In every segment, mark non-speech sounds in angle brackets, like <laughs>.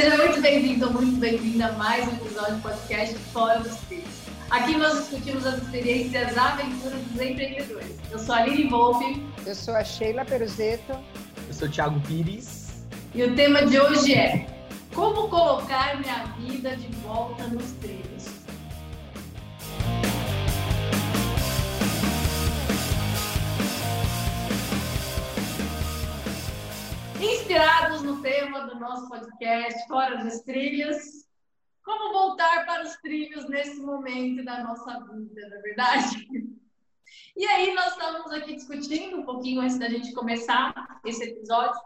Seja muito bem-vindo, muito bem-vinda a mais um episódio do podcast Fora dos Trilhos. Aqui nós discutimos as experiências, as aventuras dos empreendedores. Eu sou a Lili Volpe. Eu sou a Sheila Peruzeto. Eu sou o Thiago Pires. E o tema de hoje é Como colocar minha vida de volta nos trilhos? Inspirados no tema do nosso podcast Fora dos Trilhos, como voltar para os trilhos nesse momento da nossa vida, na é verdade? E aí nós estamos aqui discutindo um pouquinho antes da gente começar esse episódio.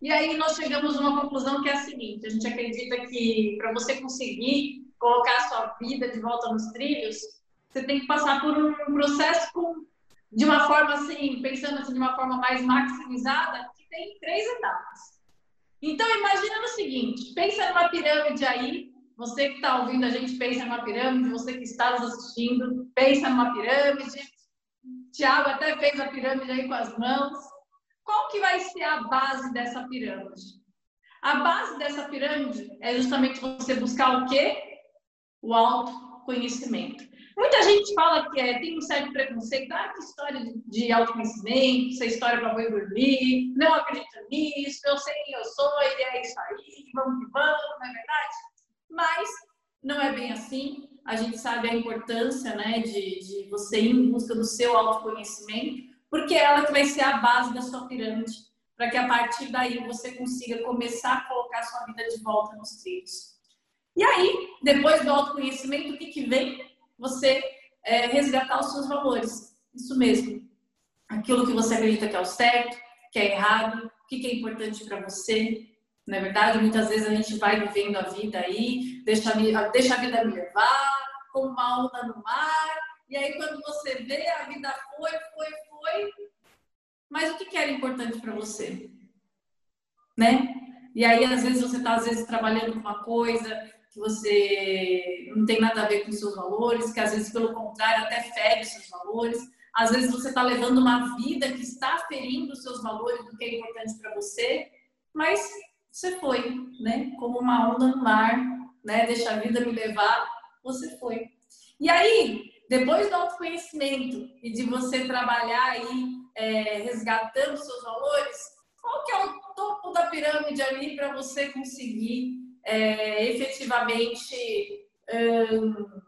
E aí nós chegamos a uma conclusão que é a seguinte: a gente acredita que para você conseguir colocar a sua vida de volta nos trilhos, você tem que passar por um processo com, de uma forma assim, pensando assim, de uma forma mais maximizada, tem três etapas. Então, imagina no seguinte: pensa numa pirâmide aí. Você que está ouvindo a gente, pensa numa pirâmide. Você que está nos assistindo, pensa numa pirâmide. Tiago até fez a pirâmide aí com as mãos. Qual que vai ser a base dessa pirâmide? A base dessa pirâmide é justamente você buscar o quê? O autoconhecimento. Muita gente fala que é, tem um certo preconceito, ah, que história de, autoconhecimento, é história para boi dormir, não acredito nisso, eu sei quem eu sou, ele é isso aí, vamos que vamos, não é verdade? Mas não é bem assim. A gente sabe a importância né, de, de você ir em busca do seu autoconhecimento, porque é ela que vai ser a base da sua pirâmide, para que a partir daí você consiga começar a colocar a sua vida de volta nos trilhos. E aí, depois do autoconhecimento, o que, que vem? Você é, resgatar os seus valores. Isso mesmo. Aquilo que você acredita que é o certo, que é errado, o que é importante para você. Não é verdade? Muitas vezes a gente vai vivendo a vida aí, deixa a, deixa a vida me levar, como uma onda no mar, e aí quando você vê, a vida foi, foi, foi. Mas o que era importante para você? Né? E aí, às vezes, você está, às vezes, trabalhando com uma coisa, que você não tem nada a ver com os seus valores, que às vezes, pelo contrário, até fere os seus valores. Às vezes você está levando uma vida que está ferindo os seus valores do que é importante para você, mas você foi, né? Como uma onda no mar, né? Deixa a vida me levar, você foi. E aí, depois do autoconhecimento e de você trabalhar aí é, resgatando seus valores, qual que é o topo da pirâmide ali para você conseguir é, efetivamente, hum,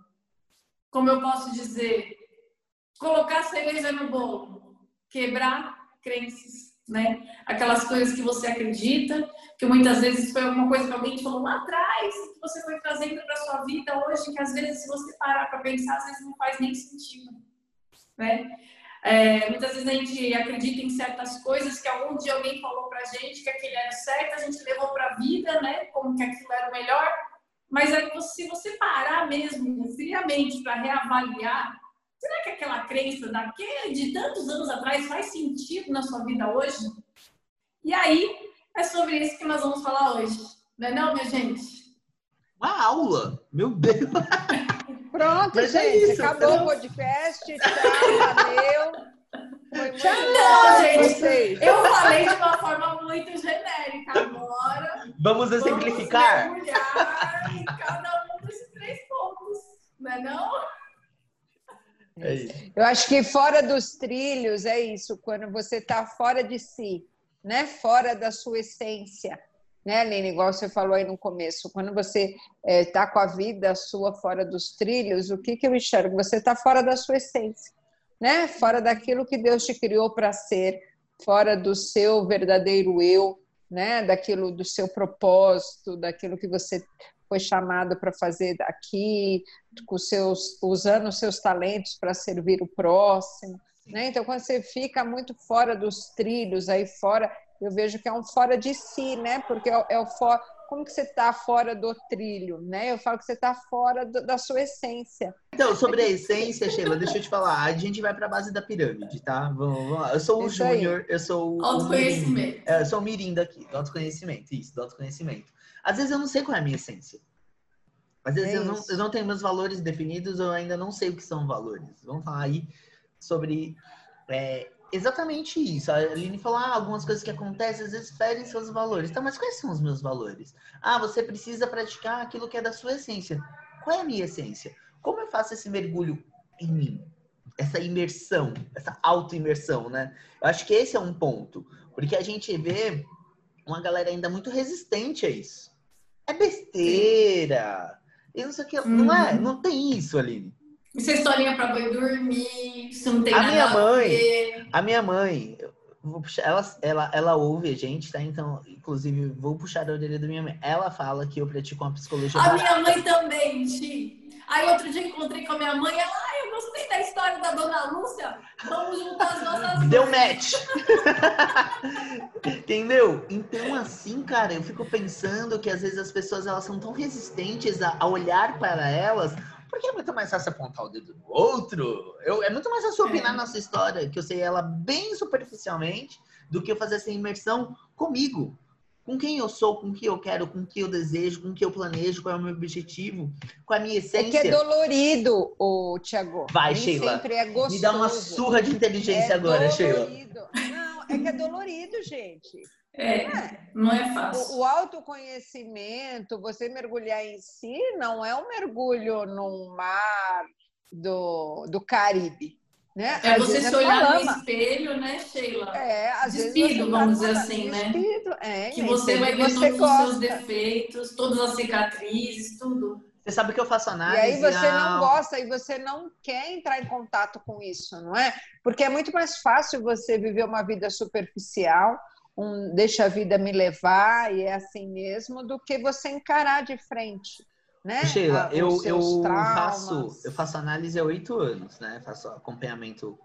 como eu posso dizer, colocar cereja no bolo, quebrar crenças, né? Aquelas coisas que você acredita, que muitas vezes foi alguma coisa que alguém te falou lá atrás, que você foi trazendo para sua vida hoje, que às vezes, se você parar para pensar, às vezes não faz nem sentido, né? É, muitas vezes a gente acredita em certas coisas que algum dia alguém falou pra gente que aquele era certo, a gente levou pra vida, né? Como que aquilo era o melhor. Mas aí, se você parar mesmo friamente para reavaliar, será que aquela crença daquele, de tantos anos atrás faz sentido na sua vida hoje? E aí, é sobre isso que nós vamos falar hoje. Não é não, minha gente? Uma aula! Meu Deus! <laughs> Pronto, Mas é gente. É isso, acabou o podcast. Tchau, valeu. Tchau, não, gente. Vocês. Eu falei de uma forma muito genérica agora. Vamos exemplificar? Vamos em cada um desses três pontos, não é não? É isso. Eu acho que fora dos trilhos é isso, quando você está fora de si, né? Fora da sua essência né, Aline? Igual você falou aí no começo, quando você está é, com a vida sua fora dos trilhos, o que, que eu enxergo? Você está fora da sua essência, né? Fora daquilo que Deus te criou para ser, fora do seu verdadeiro eu, né? Daquilo do seu propósito, daquilo que você foi chamado para fazer aqui, com seus, usando os seus talentos para servir o próximo. Né? Então, quando você fica muito fora dos trilhos, aí fora, eu vejo que é um fora de si, né? Porque é, é o fora. Como que você está fora do trilho, né? Eu falo que você está fora do, da sua essência. Então, sobre a essência, Sheila, deixa eu te falar. A gente vai para a base da pirâmide, tá? Vamos, vamos lá. Eu sou o Júnior, eu sou o. Autoconhecimento. É, eu sou o Mirim daqui, do autoconhecimento, isso, do autoconhecimento. Às vezes eu não sei qual é a minha essência. Às vezes é eu, não, eu não tenho meus valores definidos, eu ainda não sei o que são valores. Vamos falar aí sobre é, exatamente isso. A Aline falou, ah, algumas coisas que acontecem às vezes ferem seus valores. Tá, mas quais são os meus valores? Ah, você precisa praticar aquilo que é da sua essência. Qual é a minha essência? Como eu faço esse mergulho em mim? Essa imersão, essa auto-imersão, né? Eu acho que esse é um ponto. Porque a gente vê uma galera ainda muito resistente a isso. É besteira. E não sei o que. Uhum. Não é? Uhum. Não tem isso, Aline. Isso é historinha pra boi dormir, isso não tem a nada minha mãe, a, a minha mãe, puxar, ela, ela, ela ouve a gente, tá? Então, inclusive, vou puxar a orelha da minha mãe. Ela fala que eu pratico uma psicologia. A barata. minha mãe também, Ti. Aí outro dia encontrei com a minha mãe, ela, ai, eu gostei da história da dona Lúcia, vamos juntar as nossas Deu match! <laughs> Entendeu? Então, assim, cara, eu fico pensando que às vezes as pessoas elas são tão resistentes a, a olhar para elas porque é muito mais fácil apontar o dedo do outro. Eu, é muito mais fácil opinar é. nossa história, que eu sei ela bem superficialmente, do que eu fazer essa imersão comigo. Com quem eu sou, com o que eu quero, com o que eu desejo, com o que eu planejo, qual é o meu objetivo, com a minha essência. É que é dolorido, o Tiago. Vai, Nem Sheila. Sempre é gostoso. Me dá uma surra de inteligência é agora, dolorido. Sheila. Não, é que é dolorido, gente. É, não é fácil. O, o, autoconhecimento, você mergulhar em si, não é um mergulho num mar do, do Caribe. Né? É às você se é olhar no espelho, né, Sheila? É, às Despido, tá vamos dizer assim, né? Despido, é, que você vai ver todos gosta. os seus defeitos, todas as cicatrizes, tudo. Você sabe que eu faço análise. E aí você não gosta e você não quer entrar em contato com isso, não é? Porque é muito mais fácil você viver uma vida superficial, um deixa a vida me levar e é assim mesmo, do que você encarar de frente. Né? Sheila, a, eu, eu faço, eu faço análise há oito anos, né? Faço acompanhamento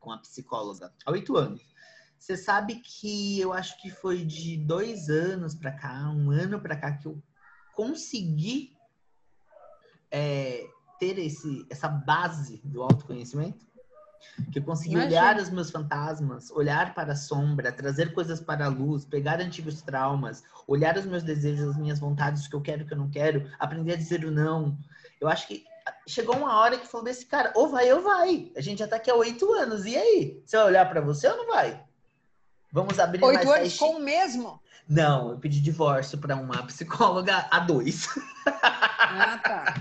com a psicóloga há oito anos. Você sabe que eu acho que foi de dois anos para cá, um ano para cá, que eu consegui é, ter esse, essa base do autoconhecimento que eu consegui Imagina. olhar os meus fantasmas, olhar para a sombra, trazer coisas para a luz, pegar antigos traumas, olhar os meus desejos, as minhas vontades, o que eu quero, o que eu não quero, aprender a dizer o não. Eu acho que chegou uma hora que falou desse cara, ou vai ou vai. A gente já tá aqui há oito anos, e aí? Você vai olhar para você ou não vai? Vamos abrir oito mais anos com o mesmo? Não, eu pedi divórcio para uma psicóloga a dois. Ah, tá.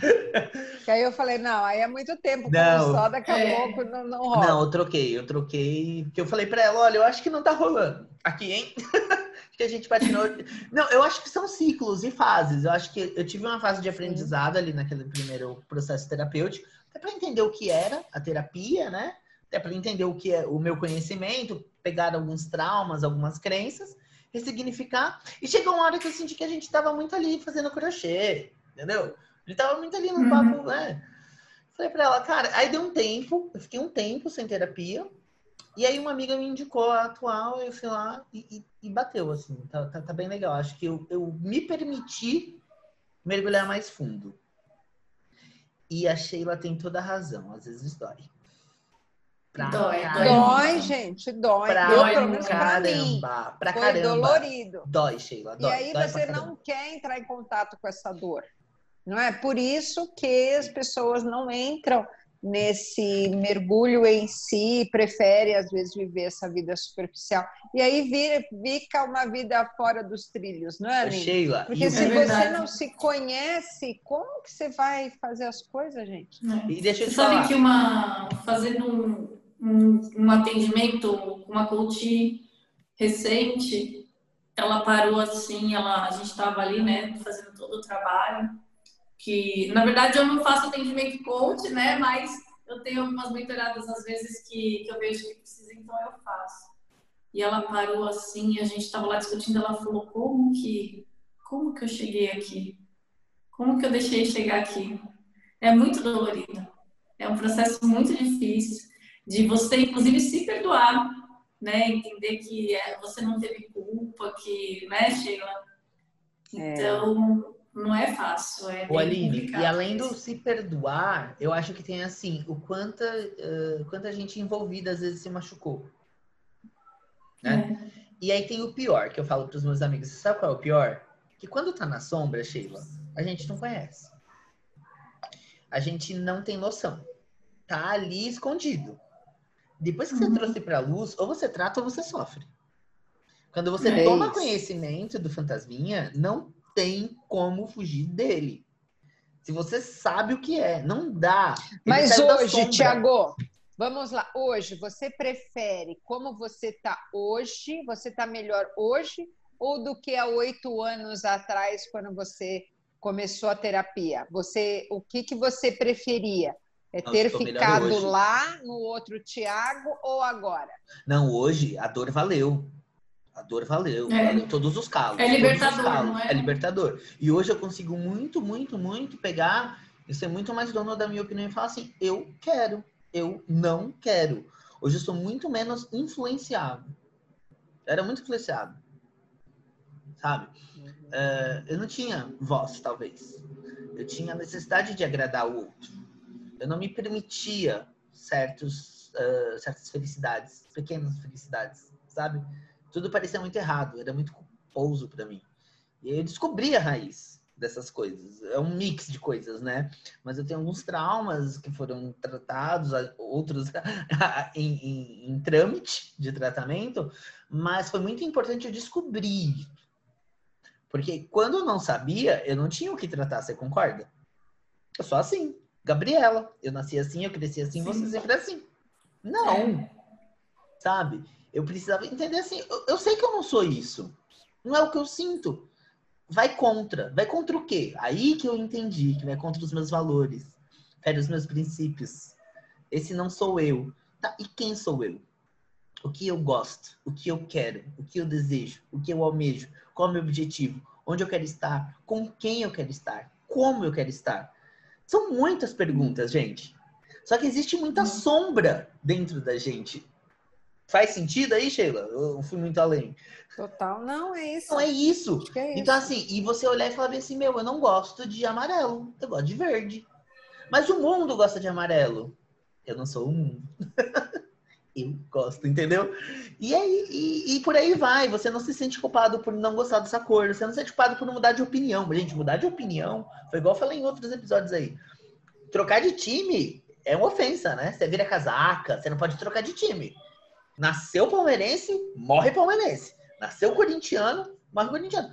Que aí eu falei, não, aí é muito tempo, não, só daqui a é... pouco não, não rola. Não, eu troquei, eu troquei, porque eu falei para ela, olha, eu acho que não tá rolando aqui, hein? <laughs> que a gente patinou. não, eu acho que são ciclos e fases. Eu acho que eu tive uma fase de aprendizado ali naquele primeiro processo terapêutico, até para entender o que era a terapia, né? Até para entender o que é o meu conhecimento, pegar alguns traumas, algumas crenças ressignificar. E chegou uma hora que eu senti que a gente estava muito ali fazendo crochê, entendeu? A gente tava muito ali no uhum. papo, né? Falei pra ela, cara, aí deu um tempo, eu fiquei um tempo sem terapia. E aí uma amiga me indicou a atual, eu fui lá e, e, e bateu, assim. Tá, tá, tá, bem legal. Acho que eu, eu me permiti mergulhar mais fundo. E a Sheila tem toda a razão, às vezes dói. Pra dói, dói, dói gente, dói. Pra dói menos caramba, pra Foi caramba. dolorido. Dói, Sheila, dói. E aí dói você não quer entrar em contato com essa dor. Não é por isso que as pessoas não entram nesse mergulho em si, prefere às vezes viver essa vida superficial. E aí vira, fica uma vida fora dos trilhos, não é, Aline? Sheila, Porque se é você não se conhece, como que você vai fazer as coisas, gente? É. E deixa eu te Sabe falar. que uma fazendo um, um, um atendimento uma coach recente, ela parou assim, ela, a gente estava ali, né, fazendo todo o trabalho, que na verdade eu não faço atendimento coach, né, mas eu tenho algumas mentoradas às vezes que, que eu vejo que precisa, então eu faço. E ela parou assim, a gente estava lá discutindo, ela falou, como que, como que eu cheguei aqui? Como que eu deixei chegar aqui? É muito dolorido. É um processo muito difícil de você, inclusive, se perdoar, né? Entender que é, você não teve culpa, que, né, Sheila? É. Então, é. não é fácil. É o Aline, e além do se perdoar, eu acho que tem assim, o quanto, uh, quanta gente envolvida às vezes se machucou. Né? É. E aí tem o pior, que eu falo para os meus amigos. Você sabe qual é o pior? Que quando tá na sombra, Sheila, a gente não conhece. A gente não tem noção. Tá ali escondido. Depois que você uhum. trouxe para a luz, ou você trata ou você sofre. Quando você é toma isso. conhecimento do fantasminha, não tem como fugir dele. Se você sabe o que é, não dá. Mas hoje, Tiago, vamos lá. Hoje, você prefere como você está hoje? Você está melhor hoje ou do que há oito anos atrás, quando você começou a terapia? Você, o que, que você preferia? É ter ficado lá no outro Tiago ou agora? Não, hoje a dor valeu. A dor valeu, é. valeu todos os calos. É libertador, calos. não é? É libertador. E hoje eu consigo muito, muito, muito pegar e ser muito mais dono da minha opinião e falar assim, eu quero, eu não quero. Hoje eu sou muito menos influenciado. era muito influenciado sabe? Uh, eu não tinha voz, talvez. Eu tinha a necessidade de agradar o outro. Eu não me permitia certos, uh, certas felicidades, pequenas felicidades, sabe? Tudo parecia muito errado, era muito culposo para mim. E eu descobri a raiz dessas coisas. É um mix de coisas, né? Mas eu tenho alguns traumas que foram tratados, outros <laughs> em, em, em, trâmite de tratamento, mas foi muito importante eu descobrir porque quando eu não sabia, eu não tinha o que tratar, você concorda? Eu sou assim. Gabriela, eu nasci assim, eu cresci assim, Sim. você sempre é assim. Não. É. Sabe? Eu precisava entender assim, eu, eu sei que eu não sou isso. Não é o que eu sinto. Vai contra. Vai contra o quê? Aí que eu entendi que vai contra os meus valores, fere os meus princípios. Esse não sou eu. Tá, e quem sou eu? O que eu gosto? O que eu quero? O que eu desejo? O que eu almejo? Qual é o meu objetivo? Onde eu quero estar? Com quem eu quero estar? Como eu quero estar? São muitas perguntas, gente. Só que existe muita uhum. sombra dentro da gente. Faz sentido aí, Sheila? Eu fui muito além. Total, não, é isso. Não, é isso. É então, assim, e você olhar e falar assim, meu, eu não gosto de amarelo, eu gosto de verde. Mas o mundo gosta de amarelo. Eu não sou o mundo. <laughs> eu gosto, entendeu? E aí, e, e, por aí vai. Você não se sente culpado por não gostar dessa cor, você não se sente culpado por mudar de opinião. Gente, mudar de opinião foi igual eu falei em outros episódios aí. Trocar de time é uma ofensa, né? Você vira casaca, você não pode trocar de time. Nasceu palmeirense, morre palmeirense. Nasceu corintiano, morre corintiano.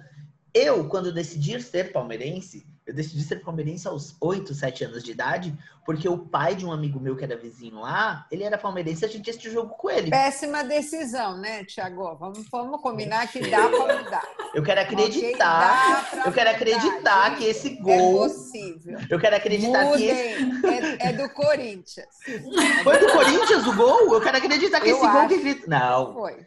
Eu, quando decidi ser palmeirense, eu decidi ser palmeirense aos 8, 7 anos de idade, porque o pai de um amigo meu que era vizinho lá, ele era palmeirense e a gente assistiu jogo com ele. Péssima decisão, né, Tiago? Vamos, vamos combinar que dá para mudar. Eu quero acreditar. Okay, eu quero acreditar gente, que esse é gol. É possível. Eu quero acreditar Mudem. que esse. É, é, do Corinthians. Foi do Corinthians o gol? Eu quero acreditar que eu esse acho. gol que. Não. Foi.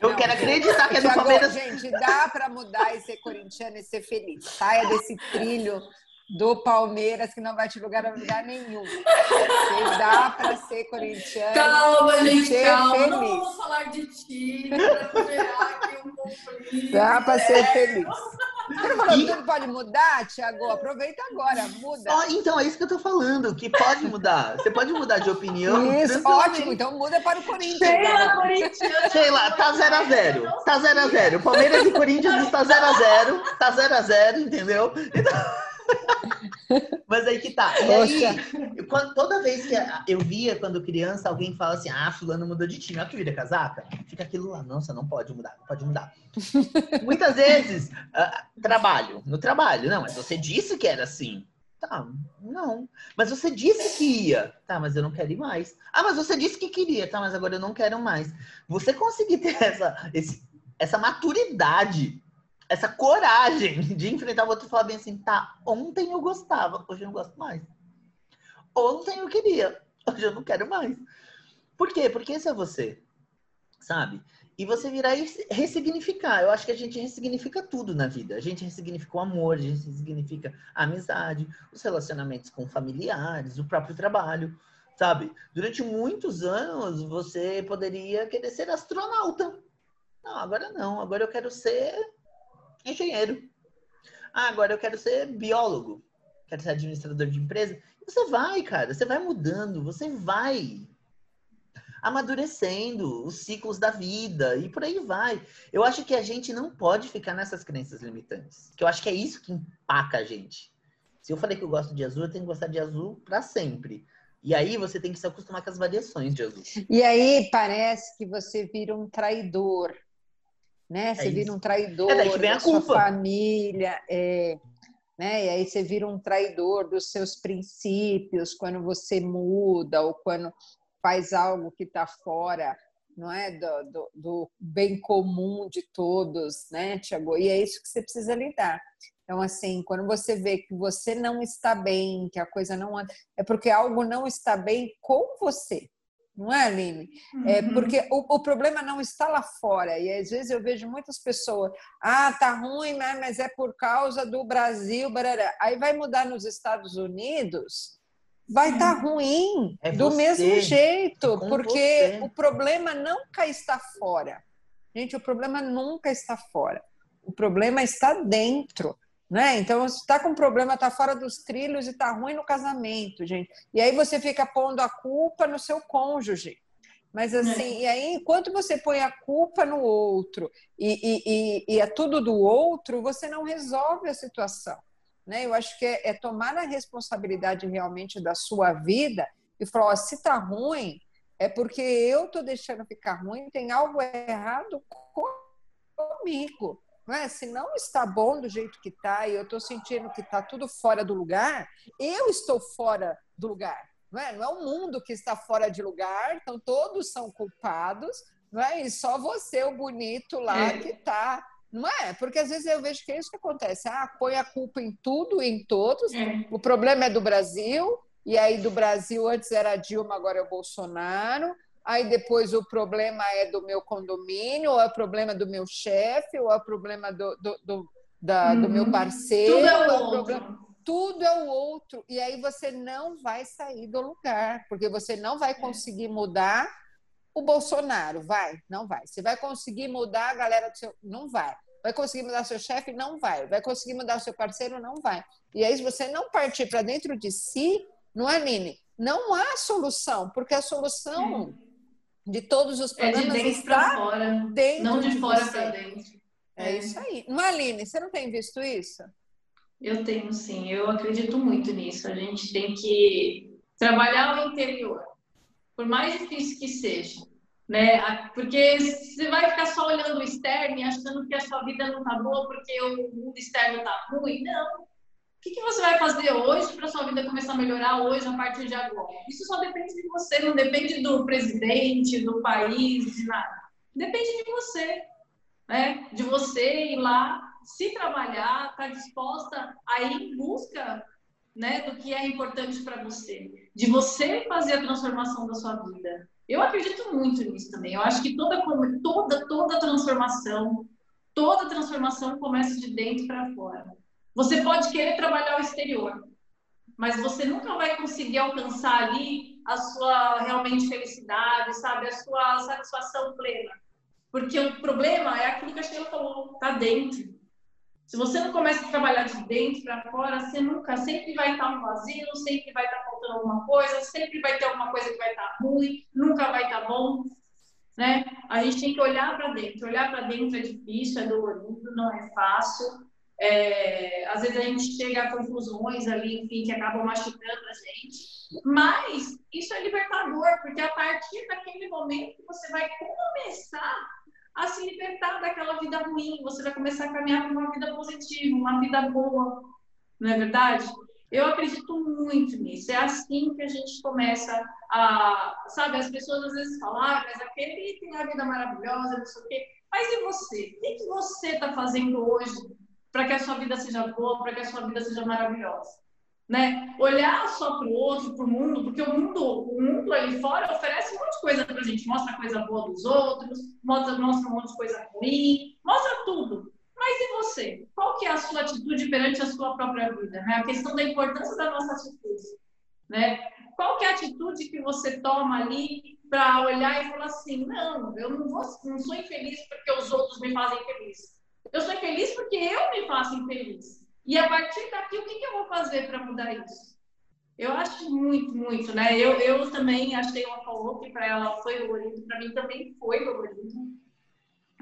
Eu não, quero acreditar que é do Palmeiras. Gente, dá para mudar e ser corintiano e ser feliz. Saia desse trilho do Palmeiras que não vai te lugar a lugar nenhum. Você dá para ser corintiano. Calma, gente, ser calma. Feliz. Não vamos falar de ti, para gerar aqui um conflito. Dá para ser feliz. <laughs> Você não falou que tudo pode mudar, Tiago? Aproveita agora, muda. Oh, então, é isso que eu tô falando, que pode mudar. Você pode mudar de opinião. Isso, ótimo. Então muda para o Corinthians. Sheila, Corinthians. Sheila, tá 0x0. Tá 0x0. Palmeiras e Corinthians está 0x0. Tá 0x0, entendeu? Então... <laughs> Mas aí que tá. E aí, quando, toda vez que eu via, quando criança, alguém fala assim, ah, fulano mudou de time, ó que vira casaca, fica aquilo lá, nossa, não pode mudar, não pode mudar. <laughs> Muitas vezes, uh, trabalho, no trabalho, não, mas você disse que era assim. Tá, não. Mas você disse que ia. Tá, mas eu não quero ir mais. Ah, mas você disse que queria. Tá, mas agora eu não quero mais. Você conseguir ter essa, esse, essa maturidade essa coragem <laughs> de enfrentar o outro e falar bem assim, tá, ontem eu gostava, hoje eu não gosto mais. Ontem eu queria, hoje eu não quero mais. Por quê? Porque esse é você, sabe? E você virar e ressignificar. Eu acho que a gente ressignifica tudo na vida. A gente ressignifica o amor, a gente ressignifica a amizade, os relacionamentos com familiares, o próprio trabalho, sabe? Durante muitos anos você poderia querer ser astronauta. Não, agora não. Agora eu quero ser engenheiro. Ah, agora eu quero ser biólogo, quero ser administrador de empresa. Você vai, cara, você vai mudando, você vai amadurecendo os ciclos da vida e por aí vai. Eu acho que a gente não pode ficar nessas crenças limitantes, que eu acho que é isso que empaca a gente. Se eu falei que eu gosto de azul, eu tenho que gostar de azul para sempre. E aí você tem que se acostumar com as variações, Jesus. E aí parece que você vira um traidor, né? Você é vira um traidor é da sua família, é, né? E aí você vira um traidor dos seus princípios quando você muda ou quando faz algo que está fora não é do, do, do, bem comum de todos, né, Tiago? E é isso que você precisa lidar. Então, assim, quando você vê que você não está bem, que a coisa não anda, é porque algo não está bem com você. Não é, Aline? É uhum. porque o, o, problema não está lá fora. E às vezes eu vejo muitas pessoas, ah, tá ruim, né? mas é por causa do Brasil, barará. aí vai mudar nos Estados Unidos, vai estar tá ruim é do mesmo jeito, é porque você. o problema nunca está fora. Gente, o problema nunca está fora. O problema está dentro. Né? Então, se está com problema, está fora dos trilhos e está ruim no casamento, gente. E aí você fica pondo a culpa no seu cônjuge. Mas assim, é. e aí, enquanto você põe a culpa no outro e, e, e, e, é tudo do outro, você não resolve a situação. Né? Eu acho que é, é tomar a responsabilidade realmente da sua vida e falar: ó, se está ruim, é porque eu estou deixando ficar ruim, tem algo errado comigo. É? Se não está bom do jeito que está e eu estou sentindo que está tudo fora do lugar, eu estou fora do lugar. Não é? não é o mundo que está fora de lugar, então todos são culpados, não é? e só você, o bonito lá, é. que está não é? Porque às vezes eu vejo que é isso que acontece. Ah, põe a culpa em tudo e em todos. É. O problema é do Brasil, e aí do Brasil antes era Dilma, agora é o Bolsonaro. Aí depois o problema é do meu condomínio, ou é o problema do meu chefe, ou é o problema do, do, do, da, uhum. do meu uhum. parceiro. Tudo é o é outro. Problema, tudo é o outro. E aí você não vai sair do lugar, porque você não vai conseguir mudar o Bolsonaro vai? Não vai. Você vai conseguir mudar a galera do seu. Não vai. Vai conseguir mudar seu chefe? Não vai. Vai conseguir mudar o seu parceiro? Não vai. E aí, se você não partir para dentro de si, não é, Nini? Não há solução, porque a solução é. De todos os problemas é de dentro está fora, dentro não de, de fora para dentro. É, é isso aí. Não, é, Aline, você não tem visto isso? Eu tenho, sim. Eu acredito muito nisso. A gente tem que trabalhar o interior por mais difícil que seja, né? Porque você vai ficar só olhando o externo e achando que a sua vida não tá boa porque o mundo externo tá ruim. Não. O que, que você vai fazer hoje para sua vida começar a melhorar hoje, a partir de agora? Isso só depende de você, não depende do presidente, do país, de nada. Depende de você, né? De você ir lá, se trabalhar, estar tá disposta a ir em busca né, do que é importante para você, de você fazer a transformação da sua vida. Eu acredito muito nisso também. Eu acho que toda toda toda transformação, toda transformação começa de dentro para fora. Você pode querer trabalhar o exterior, mas você nunca vai conseguir alcançar ali a sua realmente felicidade, sabe, a sua satisfação plena. Porque o problema é aquilo que a Sheila falou, tá dentro. Se você não começa a trabalhar de dentro para fora, você nunca, sempre vai estar no vazio, sempre vai estar faltando alguma coisa, sempre vai ter alguma coisa que vai estar ruim, nunca vai estar bom, né? A gente tem que olhar para dentro. Olhar para dentro é difícil, é dolorido, não é fácil. É, às vezes a gente chega a conclusões ali, enfim, que acabam machucando a gente. Mas isso é libertador, porque a partir daquele momento você vai começar a se libertar daquela vida ruim, você vai começar a caminhar para uma vida positiva, uma vida boa, não é verdade? Eu acredito muito nisso. É assim que a gente começa a. Sabe, as pessoas às vezes falam, ah, mas aquele tem a vida maravilhosa, não sei o quê. Mas e você? O que você está fazendo hoje para que a sua vida seja boa, para que a sua vida seja maravilhosa? né? Olhar só para o outro, para o mundo, porque o mundo, o mundo ali fora oferece um monte de coisa para a gente, mostra coisa boa dos outros, mostra, mostra um monte de coisa ruim, mostra tudo. Mas e você? Qual que é a sua atitude perante a sua própria vida? Né? A questão da importância da nossa atitude, né? Qual que é a atitude que você toma ali para olhar e falar assim, não, eu não, vou, não sou infeliz porque os outros me fazem feliz. Eu sou infeliz porque eu me faço infeliz. E a partir daqui, o que, que eu vou fazer para mudar isso? Eu acho muito, muito, né? Eu, eu também achei uma falou que para ela foi dolorido, para mim também foi dolorido,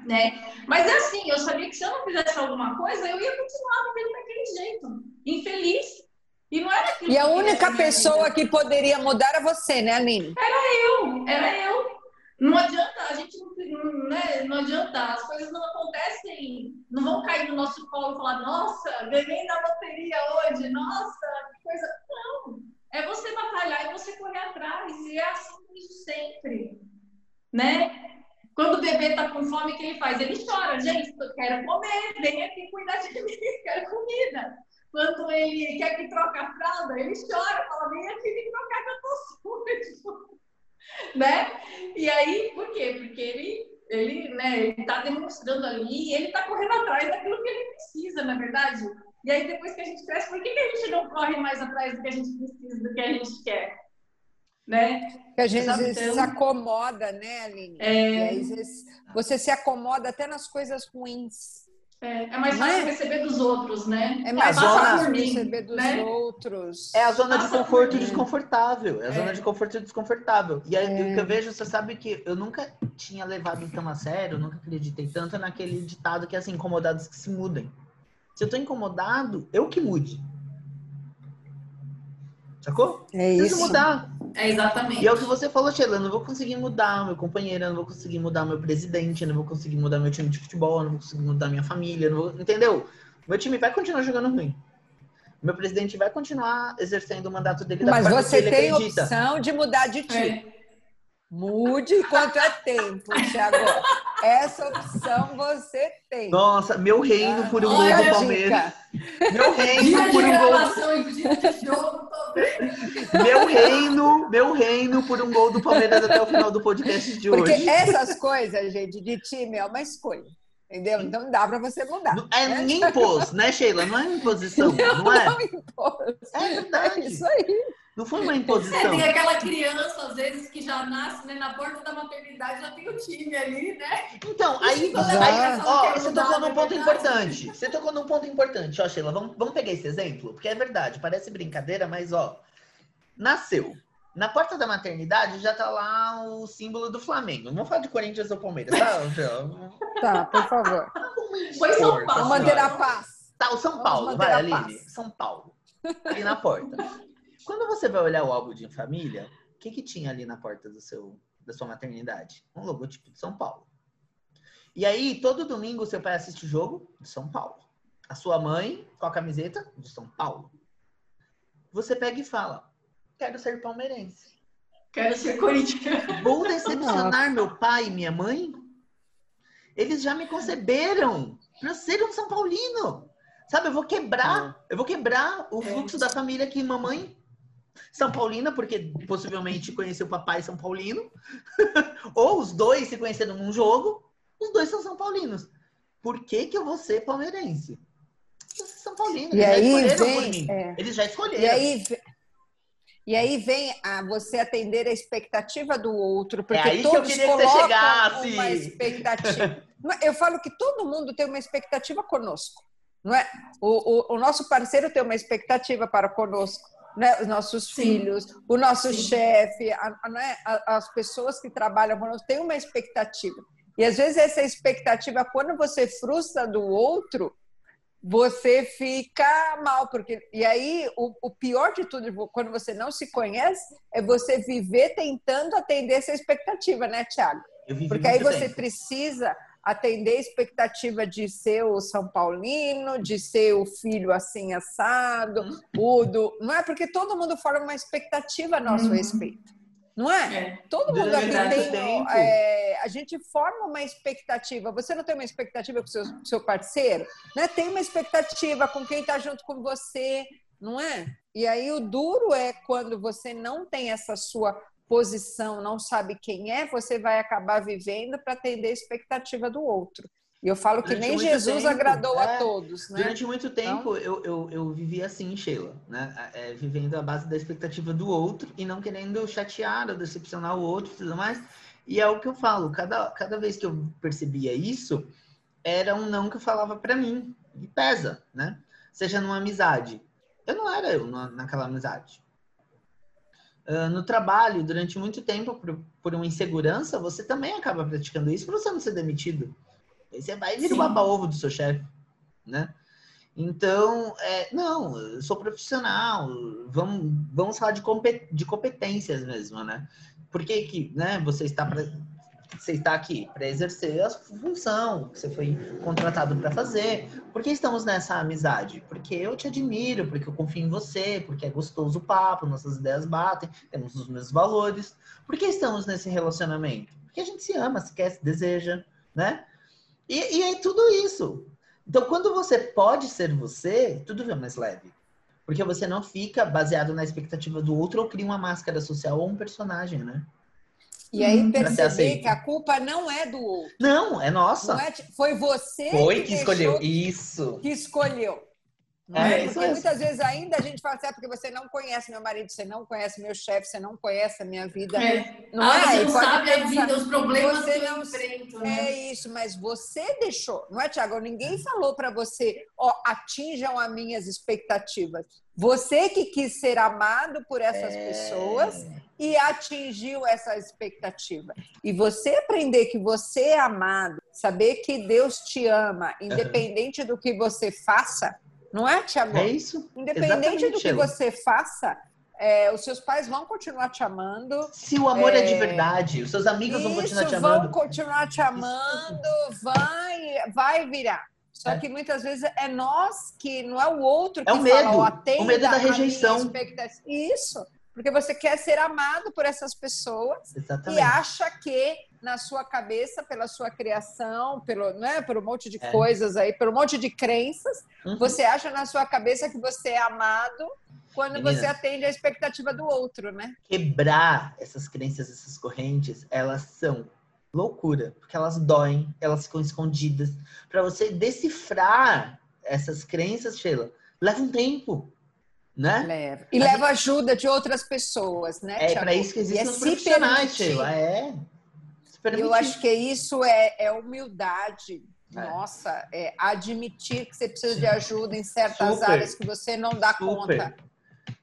né? Mas é assim, eu sabia que se eu não fizesse alguma coisa, eu ia continuar vivendo daquele jeito, infeliz, E não era E a única pessoa que poderia mudar era você, né, Aline? Era eu, era eu. Não adianta, a gente não, né, não adianta, as coisas não acontecem, não vão cair no nosso colo e falar, nossa, ganhei na loteria hoje, nossa, que coisa. Não. É você batalhar e você correr atrás. E é assim sempre. Né? Quando o bebê tá com fome, o que ele faz? Ele chora, gente, eu quero comer, vem aqui cuidar de <laughs> mim, quero comida. Quando ele quer que troque a fralda, ele chora, fala, vem aqui me trocar que eu tô sujo. <laughs> né? E aí, por quê? Porque ele ele né, ele está demonstrando ali e ele está correndo atrás daquilo que ele precisa, na é verdade. E aí, depois que a gente cresce, por que, que a gente não corre mais atrás do que a gente precisa, do que a gente quer? Né? Que a gente então... se acomoda, né, Aline? É... você se acomoda até nas coisas ruins. É, é mais fácil é? receber dos outros, né? É mais fácil receber dos né? outros. É a zona Passa de conforto desconfortável. É a é. zona de conforto desconfortável. E aí, é. o que eu vejo, você sabe que eu nunca tinha levado tão a sério, nunca acreditei tanto naquele ditado que é assim, incomodados que se mudem. Se eu tô incomodado, eu que mude. Sacou? É isso. Preciso mudar. É exatamente. E é o que você falou, Sheila, eu não vou conseguir mudar meu companheiro, eu não vou conseguir mudar meu presidente, eu não vou conseguir mudar meu time de futebol, eu não vou conseguir mudar minha família, vou... entendeu? Meu time vai continuar jogando ruim. Meu presidente vai continuar exercendo o mandato dele da Mas você tem acredita. opção de mudar de time. É. Mude enquanto é tempo, Thiago. Essa opção você tem. Nossa, meu reino por um gol do Palmeiras. Meu reino por um gol. Meu reino, meu reino por um gol do Palmeiras até o final do podcast de hoje. Porque essas coisas, gente, de time é uma escolha. Entendeu? Então dá para você mudar. É, né? Ninguém impôs, né, Sheila? Não é imposição, <laughs> não, não é? Não impôs. É verdade. É isso aí. Não foi uma imposição. tem aquela criança, às vezes, que já nasce né, na porta da maternidade, já tem o time ali, né? Então, aí, aí ó, você tocou num ponto importante. Você tocou num ponto importante, ó, Sheila. Vamos, vamos pegar esse exemplo? Porque é verdade, parece brincadeira, mas, ó, nasceu. Na porta da maternidade já tá lá o símbolo do Flamengo. Não vamos falar de Corinthians ou Palmeiras, tá? <laughs> tá, por favor. Foi São Paulo. manter a paz. Tá, o São Paulo, vai, Aline. São Paulo. Ali na porta. <laughs> Quando você vai olhar o álbum de família, o que, que tinha ali na porta do seu, da sua maternidade? Um logotipo de São Paulo. E aí, todo domingo, seu pai assiste o jogo de São Paulo. A sua mãe com a camiseta de São Paulo. Você pega e fala: Quero ser palmeirense. Quero ser corintiano. Vou decepcionar meu pai e minha mãe? Eles já me conceberam para ser um São Paulino. Sabe, eu vou quebrar, eu vou quebrar o fluxo da família que mamãe são Paulina, porque possivelmente conheceu o papai São Paulino. <laughs> Ou os dois se conheceram num jogo, os dois são São Paulinos. Por que, que eu vou ser palmeirense? São Paulinos, e aí vem, é. Eles já escolheram. E aí, e aí vem a você atender a expectativa do outro, porque é todos colocam uma expectativa. <laughs> eu falo que todo mundo tem uma expectativa conosco. Não é? O, o, o nosso parceiro tem uma expectativa para conosco né, os nossos Sim. filhos, o nosso Sim. chefe, a, a, né, as pessoas que trabalham conosco têm uma expectativa. E às vezes essa expectativa, quando você frustra do outro, você fica mal, porque e aí o, o, pior de tudo, quando você não se conhece, é você viver tentando atender essa expectativa, né, Tiago? Porque aí você tempo. precisa atender a expectativa de ser o São Paulino, de ser o filho assim assado, uhum. o do... não é porque todo mundo forma uma expectativa a nosso uhum. respeito. Não é? é. Todo mundo aqui tem. É, a gente forma uma expectativa. Você não tem uma expectativa com o seu, seu parceiro? Né? Tem uma expectativa com quem está junto com você, não é? E aí o duro é quando você não tem essa sua posição, não sabe quem é, você vai acabar vivendo para atender a expectativa do outro. E eu falo que Durante nem Jesus tempo, agradou é, a todos, né? Durante muito tempo então... eu, eu, eu vivi assim, Sheila, né? É, vivendo a base da expectativa do outro e não querendo chatear ou decepcionar o outro e tudo mais. E é o que eu falo, cada, cada vez que eu percebia isso, era um não que eu falava para mim. E pesa, né? Seja numa amizade. Eu não era eu naquela amizade. Uh, no trabalho, durante muito tempo, por, por, uma insegurança, você também acaba praticando isso para você não ser demitido. Aí você vai vir o baba-ovo do seu chefe, né? Então, é, não, eu sou profissional, vamos, vamos falar de, de competências mesmo, né? Por que, que né, você está você está aqui para exercer a função que você foi contratado para fazer. Por que estamos nessa amizade? Porque eu te admiro, porque eu confio em você, porque é gostoso o papo, nossas ideias batem, temos os mesmos valores. Por que estamos nesse relacionamento? Porque a gente se ama, se quer, se deseja, né? E, e é tudo isso. Então, quando você pode ser você, tudo vem mais leve. Porque você não fica baseado na expectativa do outro ou cria uma máscara social ou um personagem, né? E aí hum, perceber que a culpa não é do outro. Não, é nossa. É, foi você foi que, que escolheu. Isso. Que escolheu. É, é? Porque muitas vezes ainda a gente fala assim, é porque você não conhece meu marido, você não conhece meu chefe, você não conhece a minha vida. É. Não ah, é? Você não sabe a vida, os problemas que eu enfrento. Né? É isso, mas você deixou, não é, Tiago? Ninguém falou para você, ó, atinjam as minhas expectativas. Você que quis ser amado por essas é... pessoas e atingiu essa expectativa. E você aprender que você é amado, saber que Deus te ama, independente do que você faça, não é, Tiago? É isso. Independente Exatamente, do que você faça, é, os seus pais vão continuar te amando. Se o amor é, é de verdade, os seus amigos isso, vão continuar te amando. vão continuar te amando, vai, vai virar. Só é. que muitas vezes é nós que, não é o outro que é o medo, fala, o medo da rejeição. Isso, porque você quer ser amado por essas pessoas Exatamente. e acha que na sua cabeça pela sua criação, pelo, né, por um monte de é. coisas aí, por um monte de crenças, uhum. você acha na sua cabeça que você é amado quando Menina, você atende a expectativa do outro, né? Quebrar essas crenças, essas correntes, elas são loucura, porque elas doem, elas ficam escondidas. Para você decifrar essas crenças, Sheila, leva um tempo. Né? Leva. E leva ajuda de outras pessoas, né? É para isso que existem é os profissionais, Sheila. É. Eu acho que isso é, é humildade. É. Nossa, é admitir que você precisa de ajuda em certas Super. áreas que você não dá Super. conta.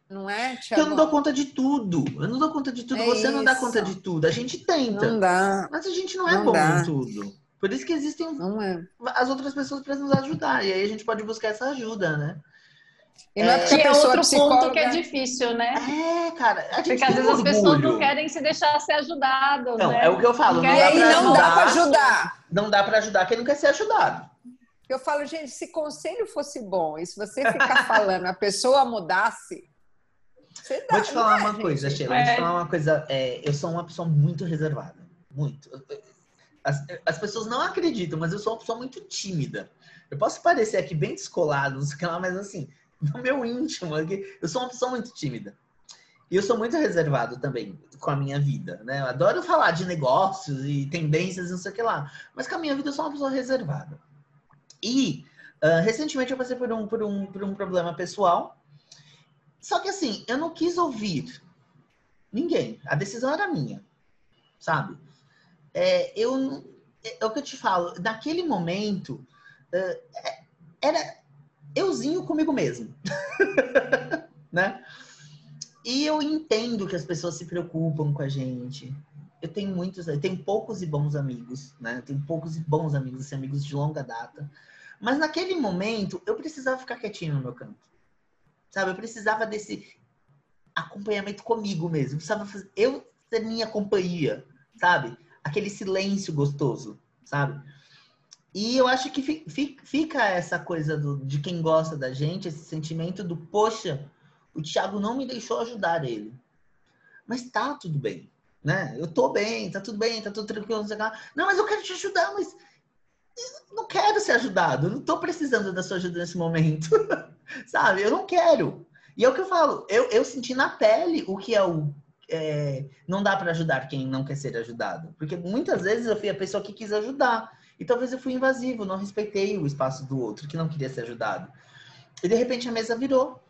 Não é, Tiago? Eu não dou conta de tudo. Eu não dou conta de tudo. É você isso. não dá conta de tudo. A gente tenta. Não dá. Mas a gente não é não bom dá. em tudo. Por isso que existem é. as outras pessoas para nos ajudar. E aí a gente pode buscar essa ajuda, né? E não é, porque é outro psicóloga... ponto que é difícil, né? É, cara. porque às vezes as pessoas não querem se deixar ser ajudado. Não, né? é o que eu falo. Não, dá pra não dá para ajudar. Não dá para ajudar quem não quer ser ajudado. Eu falo, gente, se conselho fosse bom e se você ficar <laughs> falando, a pessoa mudasse. Dá, Vou te falar é, uma gente? coisa, Sheila. É. Vou te falar uma coisa. É, eu sou uma pessoa muito reservada. Muito. As, as pessoas não acreditam, mas eu sou uma pessoa muito tímida. Eu posso parecer aqui bem descolado, não sei o que lá, mas assim, <laughs> no meu íntimo. Eu sou uma pessoa muito tímida. E eu sou muito reservado também com a minha vida, né? Eu adoro falar de negócios e tendências, não sei o que lá. Mas com a minha vida eu sou uma pessoa reservada. E uh, recentemente eu passei por um, por, um, por um problema pessoal. Só que assim, eu não quis ouvir ninguém. A decisão era minha, sabe? É, eu, é, é o que eu te falo. Naquele momento, uh, era euzinho comigo mesmo. <laughs> né? E eu entendo que as pessoas se preocupam com a gente. Eu tenho muitos, eu tenho poucos e bons amigos, né? Eu tenho poucos e bons amigos, assim, amigos de longa data. Mas naquele momento, eu precisava ficar quietinho no meu canto. Sabe? Eu precisava desse acompanhamento comigo mesmo. Eu precisava fazer, eu ser minha companhia, sabe? Aquele silêncio gostoso, sabe? E eu acho que fica essa coisa do, de quem gosta da gente, esse sentimento do, poxa, o Thiago não me deixou ajudar ele. Mas tá tudo bem, né? Eu tô bem, tá tudo bem, tá tudo tranquilo, não sei lá. Não, mas eu quero te ajudar, mas não quero ser ajudado, não tô precisando da sua ajuda nesse momento, <laughs> sabe? Eu não quero. E é o que eu falo, eu, eu senti na pele o que é o. É, não dá para ajudar quem não quer ser ajudado. Porque muitas vezes eu fui a pessoa que quis ajudar. E talvez eu fui invasivo, não respeitei o espaço do outro que não queria ser ajudado. E de repente a mesa virou.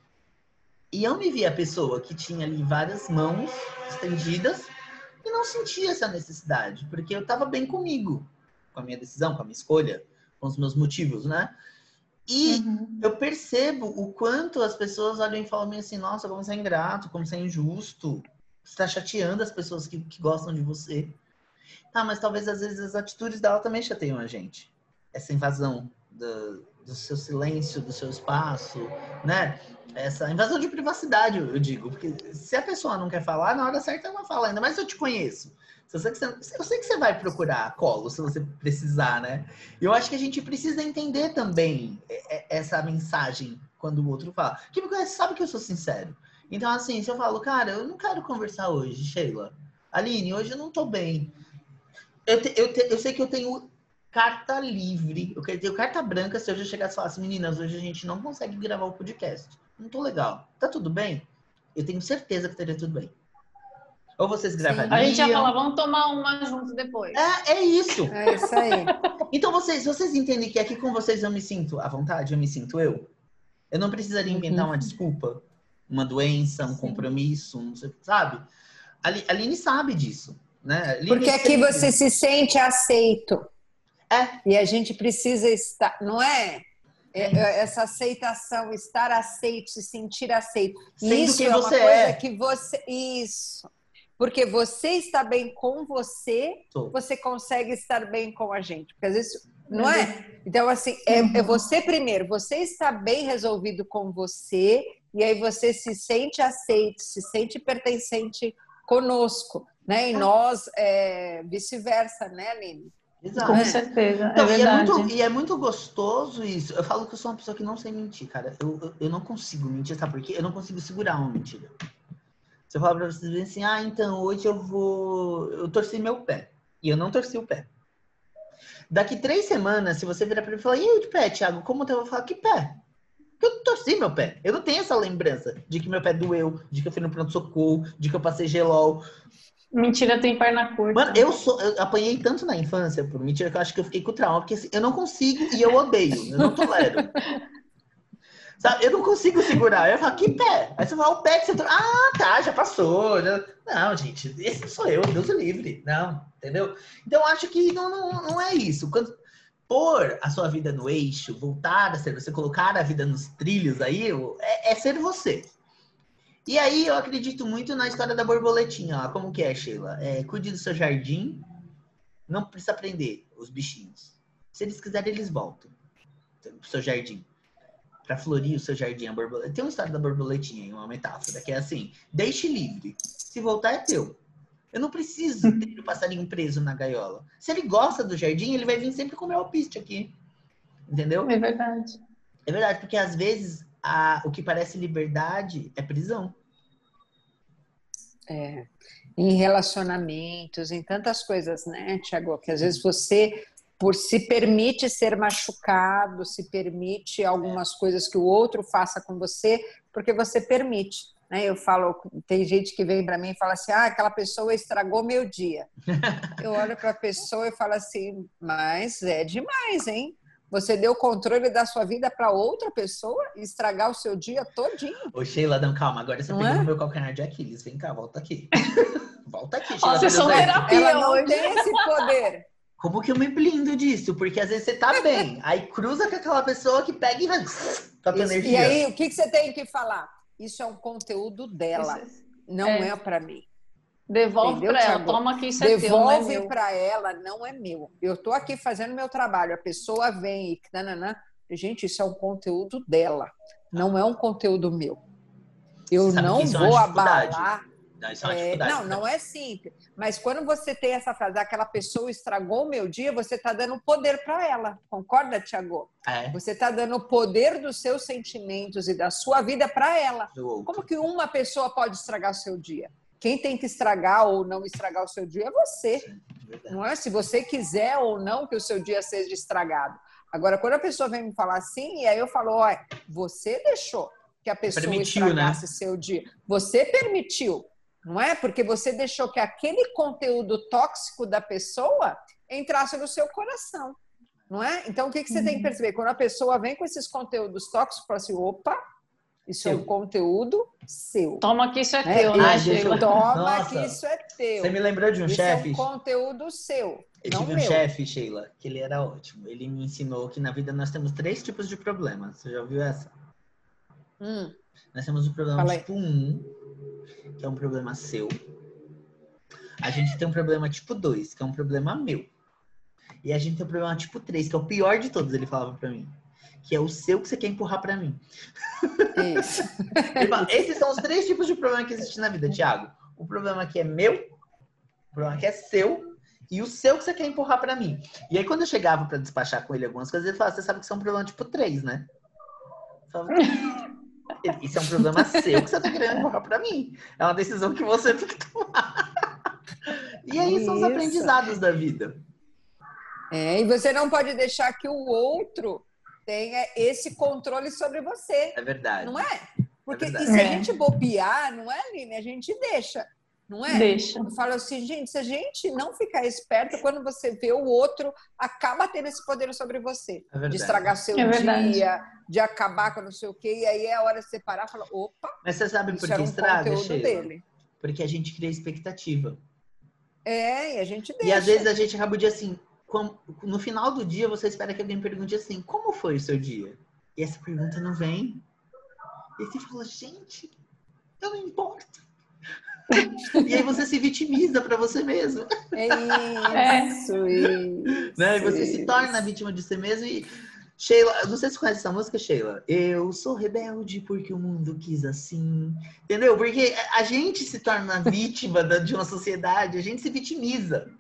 E eu me vi a pessoa que tinha ali várias mãos estendidas e não sentia essa necessidade, porque eu estava bem comigo, com a minha decisão, com a minha escolha, com os meus motivos, né? E uhum. eu percebo o quanto as pessoas olham e falam assim: nossa, como você é ingrato, como você é injusto, você está chateando as pessoas que, que gostam de você. Ah, mas talvez às vezes as atitudes dela também chateiam a gente. Essa invasão do, do seu silêncio, do seu espaço, né? Essa invasão de privacidade, eu digo, porque se a pessoa não quer falar, na hora certa ela fala, ainda mais eu te conheço. Eu sei, que você, eu sei que você vai procurar colo se você precisar, né? Eu acho que a gente precisa entender também é, é, essa mensagem quando o outro fala. Quem me conhece sabe que eu sou sincero. Então, assim, se eu falo, cara, eu não quero conversar hoje, Sheila. Aline, hoje eu não tô bem. Eu, te, eu, te, eu sei que eu tenho carta livre. Eu tenho carta branca se eu já chegasse e falasse, meninas, hoje a gente não consegue gravar o podcast. Não tô legal. Tá tudo bem? Eu tenho certeza que estaria tudo bem. Ou vocês gravariam. A gente ia falar, vamos tomar uma junto depois. É, é isso. É isso aí. <laughs> então, vocês, vocês entendem que aqui com vocês eu me sinto à vontade, eu me sinto eu? Eu não precisaria inventar uhum. uma desculpa, uma doença, um Sim. compromisso, um, sabe? A Aline sabe disso. Né? Porque aqui você se sente aceito. É. E a gente precisa estar, não é? é? é essa aceitação, estar aceito, se sentir aceito. Sendo isso é uma coisa é. que você. Isso. Porque você está bem com você, Tô. você consegue estar bem com a gente. Porque às vezes, não é? Então, assim, é, é você primeiro, você está bem resolvido com você, e aí você se sente aceito, se sente pertencente conosco, né? E é. nós, é, vice-versa, né, Aline? Exato. Com certeza. Então, é e, é muito, e, é muito, gostoso isso. Eu falo que eu sou uma pessoa que não sei mentir, cara. Eu, eu, eu não consigo mentir, sabe por quê? Eu não consigo segurar uma mentira. Se eu falar pra vocês assim, ah, então hoje eu vou. Eu torci meu pé. E eu não torci o pé. Daqui três semanas, se você virar pra mim e falar, e aí de pé, Thiago, como eu vou falar, que pé? Porque eu torci meu pé. Eu não tenho essa lembrança de que meu pé doeu, de que eu fui no pronto-socorro, de que eu passei gelol. Mentira tem perna curta. Mano, eu, sou, eu apanhei tanto na infância por mentira que eu acho que eu fiquei com trauma, porque assim, eu não consigo e eu odeio, eu não tolero. <laughs> Sabe? Eu não consigo segurar. Eu falo, que pé? Aí você fala, o pé que você. Ah, tá, já passou. Já... Não, gente, esse sou eu, Deus o livre. Não, entendeu? Então eu acho que não, não, não é isso. Quando pôr a sua vida no eixo, voltar a ser você, colocar a vida nos trilhos aí, é, é ser você. E aí eu acredito muito na história da borboletinha. Ó. Como que é, Sheila? É, cuide do seu jardim, não precisa aprender os bichinhos. Se eles quiserem, eles voltam pro seu jardim para florir o seu jardim a borboleta. Tem uma história da borboletinha, uma metáfora, que é assim: deixe livre. Se voltar, é teu. Eu não preciso <laughs> ter o passarinho preso na gaiola. Se ele gosta do jardim, ele vai vir sempre comer alpiste aqui. Entendeu? É verdade. É verdade, porque às vezes a, o que parece liberdade é prisão. É. Em relacionamentos, em tantas coisas, né, Tiago? Que às vezes você por se permite ser machucado, se permite algumas coisas que o outro faça com você, porque você permite. Né? Eu falo, tem gente que vem para mim e fala assim: ah, aquela pessoa estragou meu dia. <laughs> Eu olho para a pessoa e falo assim: mas é demais, hein? Você deu o controle da sua vida para outra pessoa e estragar o seu dia todinho. Ô, Sheila, não, calma. Agora você não pegou é? no meu calcanhar de Aquiles. Vem cá, volta aqui. <laughs> volta aqui, Sheila. Vocês são terapia Ela não tem esse poder. Como que eu me blindo disso? Porque às vezes você tá bem, <laughs> aí cruza com aquela pessoa que pega e vai com a energia. E aí, o que, que você tem que falar? Isso é um conteúdo dela, isso, não é, é para mim. Devolve para ela, toma que isso é Devolve teu, é para ela, não é meu. Eu tô aqui fazendo meu trabalho, a pessoa vem e nananã. Gente, isso é um conteúdo dela, não é um conteúdo meu. Eu não é vou abalar é, é não, não é simples. Mas quando você tem essa frase, aquela pessoa estragou o meu dia, você está dando poder para ela. Concorda, Tiago? É. Você está dando o poder dos seus sentimentos e da sua vida para ela. Como que uma pessoa pode estragar o seu dia? Quem tem que estragar ou não estragar o seu dia é você. Sim, não é? Se você quiser ou não que o seu dia seja estragado. Agora, quando a pessoa vem me falar assim, e aí eu falo, olha, você deixou que a pessoa permitiu, né? estragasse né? seu dia. Você permitiu não é? Porque você deixou que aquele conteúdo tóxico da pessoa entrasse no seu coração, não é? Então, o que, que você uhum. tem que uhum. perceber? Quando a pessoa vem com esses conteúdos tóxicos, fala assim, opa, isso seu. é um conteúdo seu. Toma que isso é né? teu, né, ah, Toma Nossa, que isso é teu. Você me lembrou de um chefe? é um conteúdo seu, Eu tive um chefe, Sheila, que ele era ótimo. Ele me ensinou que na vida nós temos três tipos de problemas. Você já ouviu essa? Hum. Nós temos o problema tipo 1, que é um problema seu. A gente tem um problema tipo 2, que é um problema meu. E a gente tem o problema tipo 3, que é o pior de todos, ele falava pra mim. Que é o seu que você quer empurrar pra mim. Isso. <laughs> fala, Esses são os três tipos de problema que existem na vida, Thiago. O problema que é meu, o problema que é seu e o seu que você quer empurrar para mim. E aí, quando eu chegava para despachar com ele algumas coisas, ele falava: Você sabe que isso é um problema tipo 3, né? Falava, isso é um problema seu que você tá querendo empurrar para mim. É uma decisão que você tem que tomar. E aí são os aprendizados da vida. É, e você não pode deixar que o outro tenha esse controle sobre você. É verdade. Não é? Porque é e se a gente bobear, não é, Aline? A gente deixa. Não é? Deixa. Eu falo assim, gente, se a gente não ficar esperto, quando você vê o outro, acaba tendo esse poder sobre você. É de estragar seu é dia, de acabar com não sei o quê. E aí é a hora de separar e falar, opa. Mas você sabe por que um estraga, Sheila? Dele. Porque a gente cria expectativa. É, e a gente deixa. E às vezes a gente acaba o dia assim, no final do dia você espera que alguém pergunte assim, como foi o seu dia? E essa pergunta não vem. E você fala, gente, eu não importo <laughs> e aí você se vitimiza para você mesmo. É isso, é. <laughs> isso. Né? E você isso. se torna vítima de si mesmo e Sheila, não sei se você conhece essa música, Sheila. Eu sou rebelde porque o mundo quis assim. Entendeu? Porque a gente se torna vítima de uma sociedade, a gente se vitimiza.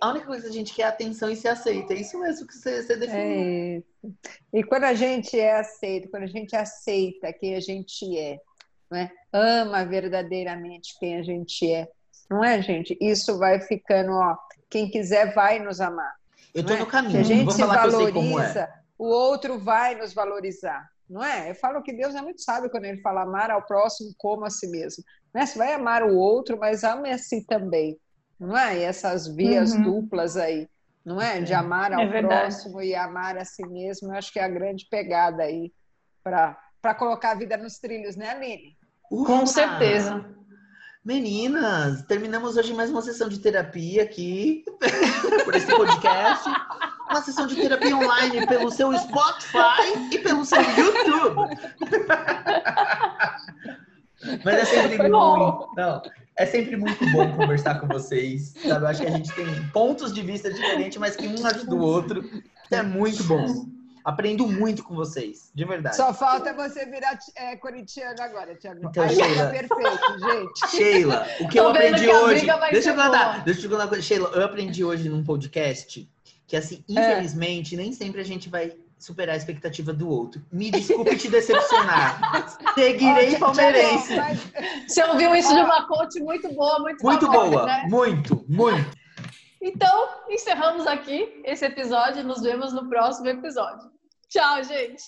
A única coisa que a gente quer é atenção e se aceita. É isso mesmo que você, você definiu. É e quando a gente é aceito, quando a gente aceita quem a gente é, né? ama verdadeiramente quem a gente é. Não é, gente? Isso vai ficando, ó. Quem quiser vai nos amar. Eu tô é? no caminho. Se a gente se é. valoriza, é. o outro vai nos valorizar. Não é? Eu falo que Deus é muito sábio quando ele fala amar ao próximo como a si mesmo. Né? Você vai amar o outro, mas ame a si também. Não é? E essas vias uhum. duplas aí, não é? De amar ao é próximo e amar a si mesmo, eu acho que é a grande pegada aí para colocar a vida nos trilhos, né, Aline? Com certeza. Meninas, terminamos hoje mais uma sessão de terapia aqui, <laughs> por esse podcast. Uma sessão de terapia online pelo seu Spotify e pelo seu YouTube. <laughs> Mas é sempre muito bom. Não, é sempre muito bom conversar com vocês. Sabe? Eu acho que a gente tem pontos de vista diferentes, mas que um ajuda o outro. É muito bom. Aprendo muito com vocês, de verdade. Só falta você virar é, corintiano agora, Tiago. Então, Aí Sheila, perfeito, gente. Sheila, o que Tô eu aprendi que hoje. Deixa eu contar, deixa eu contar. Sheila, eu aprendi hoje num podcast que, assim, é. infelizmente, é. nem sempre a gente vai superar a expectativa do outro. Me desculpe te decepcionar. <laughs> Seguirei palmeirense. Você ouviu isso de uma coach muito boa, muito Muito boa, né? muito, muito. Então, encerramos aqui esse episódio e nos vemos no próximo episódio. Tchau, gente!